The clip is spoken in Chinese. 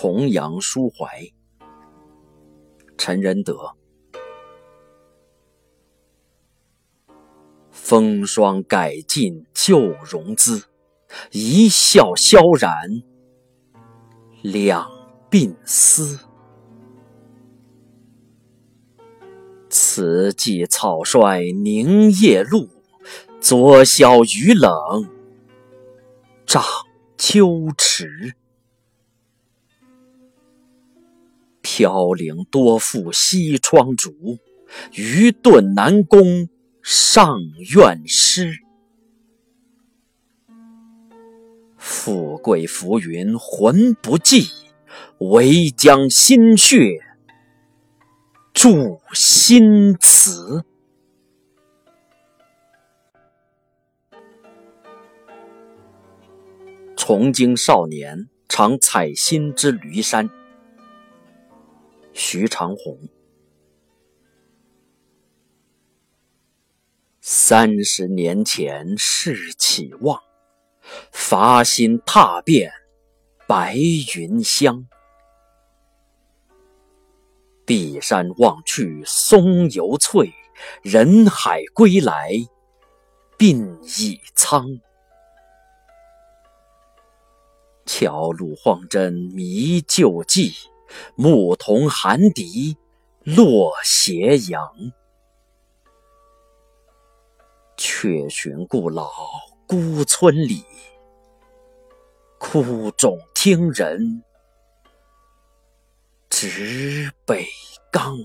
重阳抒怀，陈仁德。风霜改尽旧容姿，一笑萧然两鬓丝。此际草率凝夜露，昨宵雨冷涨秋池。飘零多负西窗烛，愚钝难攻。上院诗，富贵浮云魂不寄，唯将心血铸新词。从经少年常采薪之驴山，徐长虹。三十年前事起望，伐薪踏遍白云乡。碧山望去松犹翠，人海归来鬓已苍。桥路荒针迷旧迹，牧童寒笛落斜阳。却寻故老孤村里，哭冢听人指北冈。